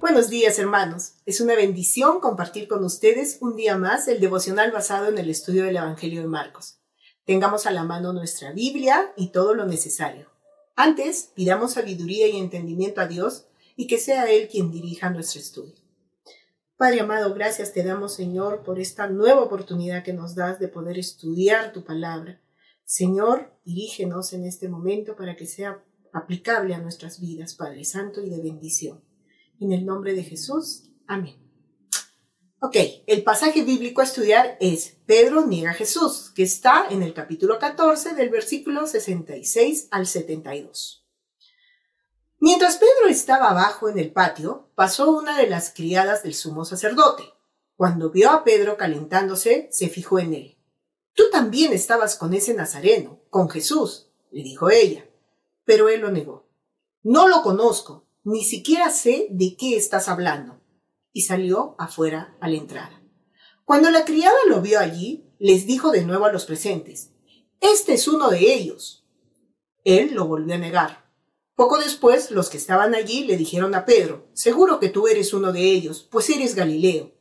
Buenos días hermanos, es una bendición compartir con ustedes un día más el devocional basado en el estudio del Evangelio de Marcos. Tengamos a la mano nuestra Biblia y todo lo necesario. Antes, pidamos sabiduría y entendimiento a Dios y que sea Él quien dirija nuestro estudio. Padre amado, gracias te damos, Señor, por esta nueva oportunidad que nos das de poder estudiar tu palabra. Señor, dirígenos en este momento para que sea aplicable a nuestras vidas, Padre Santo, y de bendición. En el nombre de Jesús. Amén. Ok, el pasaje bíblico a estudiar es Pedro niega a Jesús, que está en el capítulo 14 del versículo 66 al 72. Mientras Pedro estaba abajo en el patio, pasó una de las criadas del sumo sacerdote. Cuando vio a Pedro calentándose, se fijó en él. Tú también estabas con ese nazareno, con Jesús, le dijo ella. Pero él lo negó. No lo conozco, ni siquiera sé de qué estás hablando. Y salió afuera a la entrada. Cuando la criada lo vio allí, les dijo de nuevo a los presentes, Este es uno de ellos. Él lo volvió a negar. Poco después, los que estaban allí le dijeron a Pedro, Seguro que tú eres uno de ellos, pues eres Galileo.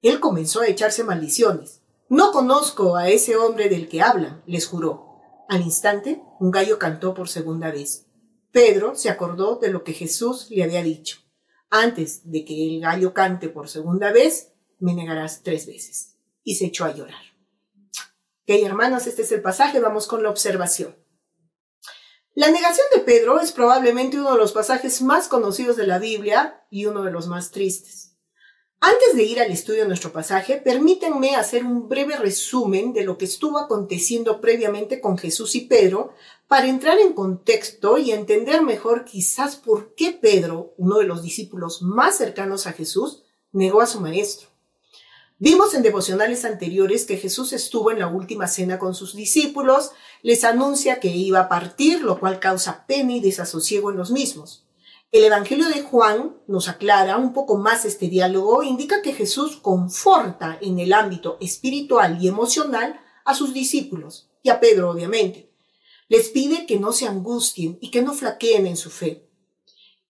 Él comenzó a echarse maldiciones. No conozco a ese hombre del que hablan, les juró. Al instante, un gallo cantó por segunda vez. Pedro se acordó de lo que Jesús le había dicho. Antes de que el gallo cante por segunda vez, me negarás tres veces. Y se echó a llorar. Ok, hermanos, este es el pasaje, vamos con la observación. La negación de Pedro es probablemente uno de los pasajes más conocidos de la Biblia y uno de los más tristes. Antes de ir al estudio de nuestro pasaje, permítanme hacer un breve resumen de lo que estuvo aconteciendo previamente con Jesús y Pedro para entrar en contexto y entender mejor quizás por qué Pedro, uno de los discípulos más cercanos a Jesús, negó a su maestro. Vimos en devocionales anteriores que Jesús estuvo en la última cena con sus discípulos, les anuncia que iba a partir, lo cual causa pena y desasosiego en los mismos. El Evangelio de Juan nos aclara un poco más este diálogo, indica que Jesús conforta en el ámbito espiritual y emocional a sus discípulos, y a Pedro obviamente. Les pide que no se angustien y que no flaqueen en su fe.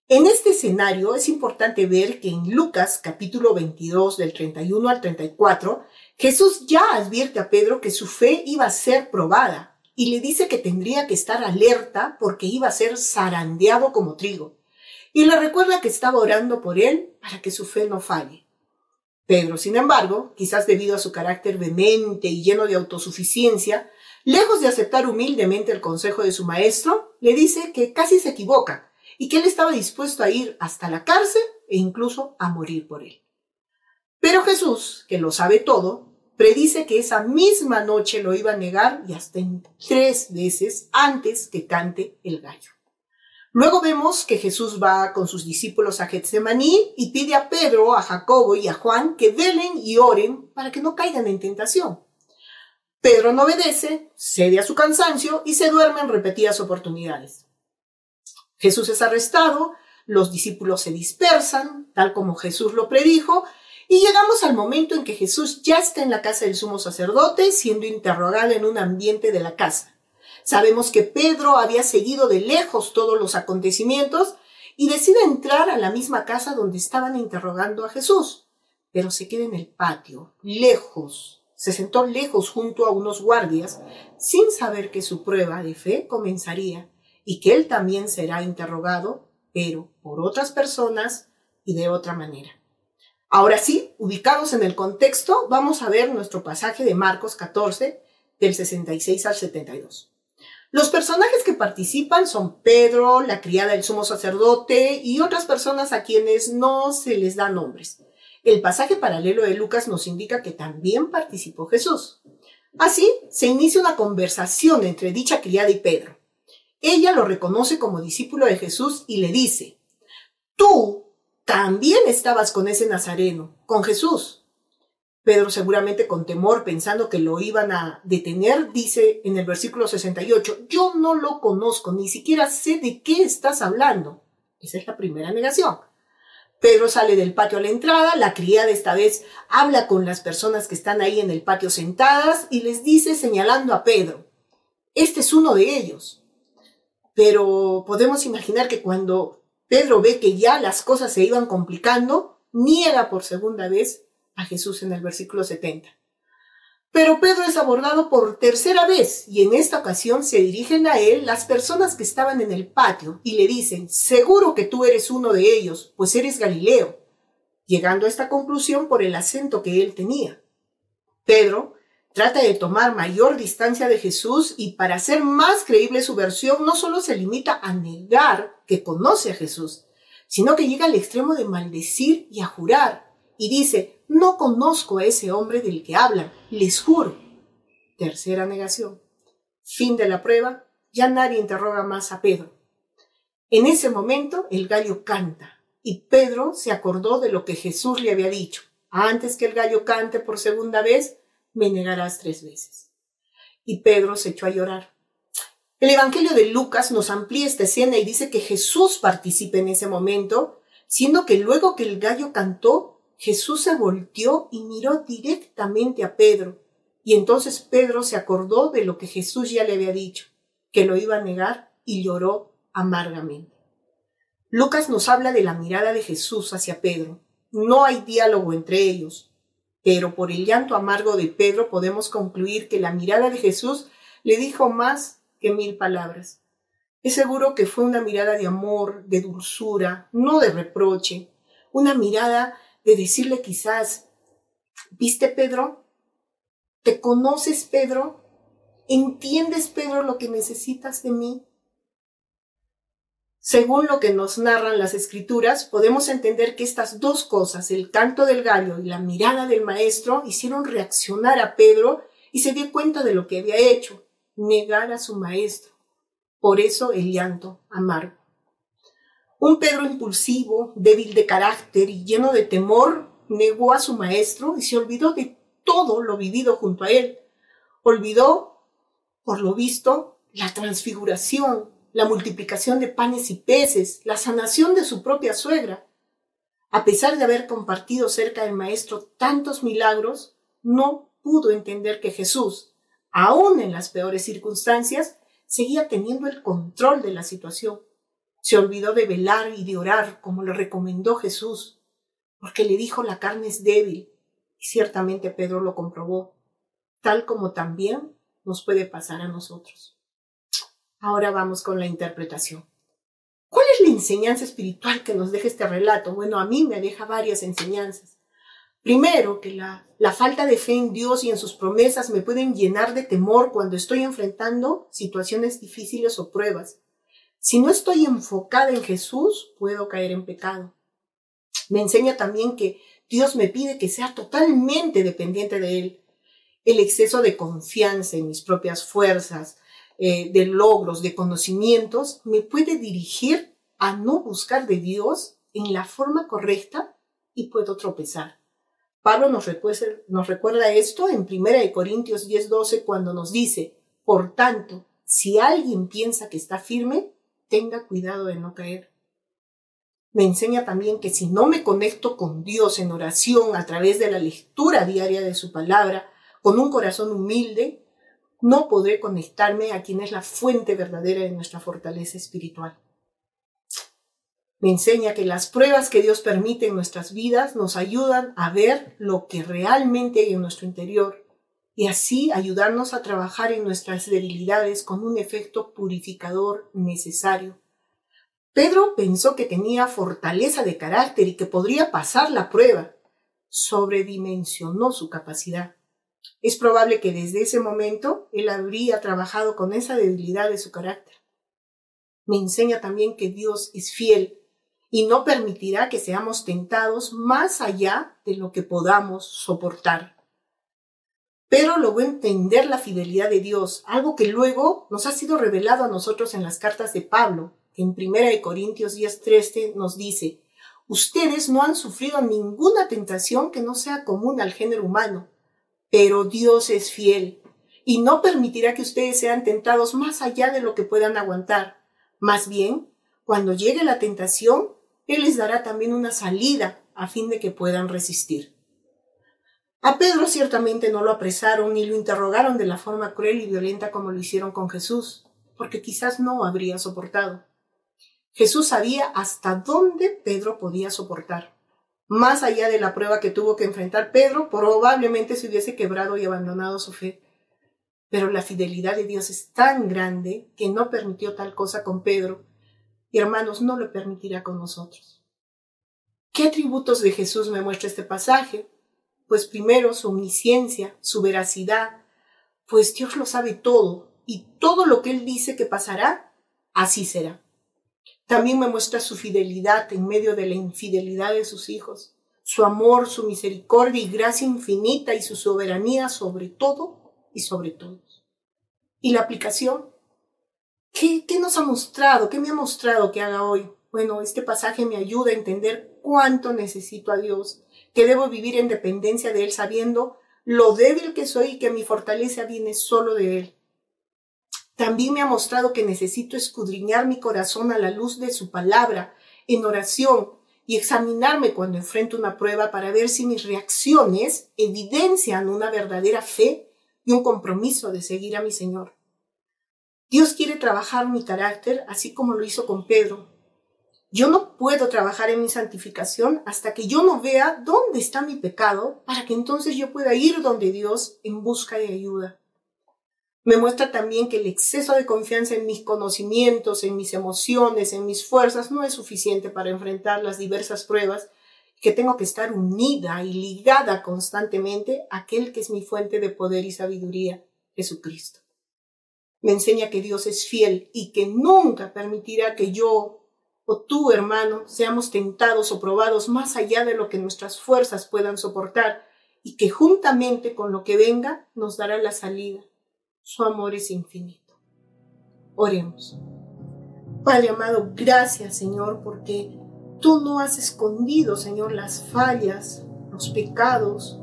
En este escenario es importante ver que en Lucas capítulo 22 del 31 al 34, Jesús ya advierte a Pedro que su fe iba a ser probada y le dice que tendría que estar alerta porque iba a ser zarandeado como trigo. Y le recuerda que estaba orando por él para que su fe no falle. Pedro, sin embargo, quizás debido a su carácter vehemente y lleno de autosuficiencia, lejos de aceptar humildemente el consejo de su maestro, le dice que casi se equivoca y que él estaba dispuesto a ir hasta la cárcel e incluso a morir por él. Pero Jesús, que lo sabe todo, predice que esa misma noche lo iba a negar y hasta tres veces antes que cante el gallo. Luego vemos que Jesús va con sus discípulos a Getsemaní y pide a Pedro, a Jacobo y a Juan que velen y oren para que no caigan en tentación. Pedro no obedece, cede a su cansancio y se duerme en repetidas oportunidades. Jesús es arrestado, los discípulos se dispersan, tal como Jesús lo predijo, y llegamos al momento en que Jesús ya está en la casa del sumo sacerdote, siendo interrogado en un ambiente de la casa. Sabemos que Pedro había seguido de lejos todos los acontecimientos y decide entrar a la misma casa donde estaban interrogando a Jesús, pero se queda en el patio, lejos, se sentó lejos junto a unos guardias, sin saber que su prueba de fe comenzaría y que él también será interrogado, pero por otras personas y de otra manera. Ahora sí, ubicados en el contexto, vamos a ver nuestro pasaje de Marcos 14, del 66 al 72. Los personajes que participan son Pedro, la criada del sumo sacerdote y otras personas a quienes no se les da nombres. El pasaje paralelo de Lucas nos indica que también participó Jesús. Así, se inicia una conversación entre dicha criada y Pedro. Ella lo reconoce como discípulo de Jesús y le dice, tú también estabas con ese Nazareno, con Jesús. Pedro seguramente con temor, pensando que lo iban a detener, dice en el versículo 68, yo no lo conozco, ni siquiera sé de qué estás hablando. Esa es la primera negación. Pedro sale del patio a la entrada, la criada esta vez habla con las personas que están ahí en el patio sentadas y les dice señalando a Pedro, este es uno de ellos. Pero podemos imaginar que cuando Pedro ve que ya las cosas se iban complicando, niega por segunda vez a Jesús en el versículo 70. Pero Pedro es abordado por tercera vez y en esta ocasión se dirigen a él las personas que estaban en el patio y le dicen, seguro que tú eres uno de ellos, pues eres Galileo, llegando a esta conclusión por el acento que él tenía. Pedro trata de tomar mayor distancia de Jesús y para hacer más creíble su versión no solo se limita a negar que conoce a Jesús, sino que llega al extremo de maldecir y a jurar y dice, no conozco a ese hombre del que hablan, les juro. Tercera negación. Fin de la prueba, ya nadie interroga más a Pedro. En ese momento el gallo canta y Pedro se acordó de lo que Jesús le había dicho. Antes que el gallo cante por segunda vez, me negarás tres veces. Y Pedro se echó a llorar. El Evangelio de Lucas nos amplía esta escena y dice que Jesús participa en ese momento, siendo que luego que el gallo cantó, Jesús se volteó y miró directamente a Pedro, y entonces Pedro se acordó de lo que Jesús ya le había dicho, que lo iba a negar, y lloró amargamente. Lucas nos habla de la mirada de Jesús hacia Pedro. No hay diálogo entre ellos, pero por el llanto amargo de Pedro podemos concluir que la mirada de Jesús le dijo más que mil palabras. Es seguro que fue una mirada de amor, de dulzura, no de reproche, una mirada de decirle quizás, ¿viste Pedro? ¿Te conoces Pedro? ¿Entiendes Pedro lo que necesitas de mí? Según lo que nos narran las escrituras, podemos entender que estas dos cosas, el canto del gallo y la mirada del maestro, hicieron reaccionar a Pedro y se dio cuenta de lo que había hecho, negar a su maestro. Por eso el llanto amargo. Un Pedro impulsivo, débil de carácter y lleno de temor, negó a su maestro y se olvidó de todo lo vivido junto a él. Olvidó, por lo visto, la transfiguración, la multiplicación de panes y peces, la sanación de su propia suegra. A pesar de haber compartido cerca del maestro tantos milagros, no pudo entender que Jesús, aun en las peores circunstancias, seguía teniendo el control de la situación. Se olvidó de velar y de orar como le recomendó Jesús, porque le dijo la carne es débil, y ciertamente Pedro lo comprobó, tal como también nos puede pasar a nosotros. Ahora vamos con la interpretación. ¿Cuál es la enseñanza espiritual que nos deja este relato? Bueno, a mí me deja varias enseñanzas. Primero, que la, la, falta de fe en Dios y en sus promesas me pueden llenar de temor cuando estoy enfrentando situaciones difíciles o pruebas. Si no estoy enfocada en Jesús, puedo caer en pecado. Me enseña también que Dios me pide que sea totalmente dependiente de Él. El exceso de confianza en mis propias fuerzas, eh, de logros, de conocimientos, me puede dirigir a no buscar de Dios en la forma correcta y puedo tropezar. Pablo nos recuerda, nos recuerda esto en 1 Corintios 10:12 cuando nos dice, por tanto, si alguien piensa que está firme, tenga cuidado de no caer. Me enseña también que si no me conecto con Dios en oración a través de la lectura diaria de su palabra, con un corazón humilde, no podré conectarme a quien es la fuente verdadera de nuestra fortaleza espiritual. Me enseña que las pruebas que Dios permite en nuestras vidas nos ayudan a ver lo que realmente hay en nuestro interior y así ayudarnos a trabajar en nuestras debilidades con un efecto purificador necesario. Pedro pensó que tenía fortaleza de carácter y que podría pasar la prueba. Sobredimensionó su capacidad. Es probable que desde ese momento él habría trabajado con esa debilidad de su carácter. Me enseña también que Dios es fiel y no permitirá que seamos tentados más allá de lo que podamos soportar pero logró entender la fidelidad de Dios, algo que luego nos ha sido revelado a nosotros en las cartas de Pablo. En 1 Corintios 10:13 nos dice, ustedes no han sufrido ninguna tentación que no sea común al género humano, pero Dios es fiel y no permitirá que ustedes sean tentados más allá de lo que puedan aguantar. Más bien, cuando llegue la tentación, Él les dará también una salida a fin de que puedan resistir. A Pedro ciertamente no lo apresaron ni lo interrogaron de la forma cruel y violenta como lo hicieron con Jesús, porque quizás no habría soportado. Jesús sabía hasta dónde Pedro podía soportar. Más allá de la prueba que tuvo que enfrentar Pedro, probablemente se hubiese quebrado y abandonado su fe. Pero la fidelidad de Dios es tan grande que no permitió tal cosa con Pedro, y hermanos, no lo permitirá con nosotros. ¿Qué atributos de Jesús me muestra este pasaje? Pues primero su omnisciencia, su veracidad, pues Dios lo sabe todo y todo lo que Él dice que pasará, así será. También me muestra su fidelidad en medio de la infidelidad de sus hijos, su amor, su misericordia y gracia infinita y su soberanía sobre todo y sobre todos. ¿Y la aplicación? ¿Qué, ¿Qué nos ha mostrado? ¿Qué me ha mostrado que haga hoy? Bueno, este pasaje me ayuda a entender cuánto necesito a Dios, que debo vivir en dependencia de Él sabiendo lo débil que soy y que mi fortaleza viene solo de Él. También me ha mostrado que necesito escudriñar mi corazón a la luz de su palabra, en oración, y examinarme cuando enfrento una prueba para ver si mis reacciones evidencian una verdadera fe y un compromiso de seguir a mi Señor. Dios quiere trabajar mi carácter así como lo hizo con Pedro, yo no puedo trabajar en mi santificación hasta que yo no vea dónde está mi pecado para que entonces yo pueda ir donde Dios en busca de ayuda. Me muestra también que el exceso de confianza en mis conocimientos, en mis emociones, en mis fuerzas no es suficiente para enfrentar las diversas pruebas, que tengo que estar unida y ligada constantemente a aquel que es mi fuente de poder y sabiduría, Jesucristo. Me enseña que Dios es fiel y que nunca permitirá que yo o tú, hermano, seamos tentados o probados más allá de lo que nuestras fuerzas puedan soportar y que juntamente con lo que venga nos dará la salida. Su amor es infinito. Oremos. Padre amado, gracias Señor porque tú no has escondido, Señor, las fallas, los pecados,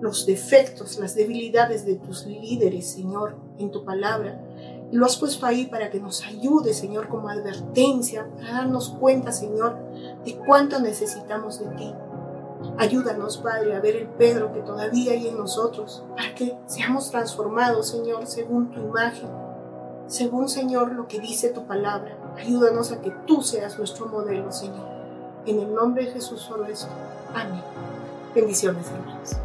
los defectos, las debilidades de tus líderes, Señor, en tu palabra lo has puesto ahí para que nos ayude, Señor, como advertencia, para darnos cuenta, Señor, de cuánto necesitamos de ti. Ayúdanos, Padre, a ver el Pedro que todavía hay en nosotros, para que seamos transformados, Señor, según tu imagen, según, Señor, lo que dice tu palabra. Ayúdanos a que tú seas nuestro modelo, Señor. En el nombre de Jesús solo esto. Amén. Bendiciones, hermanos.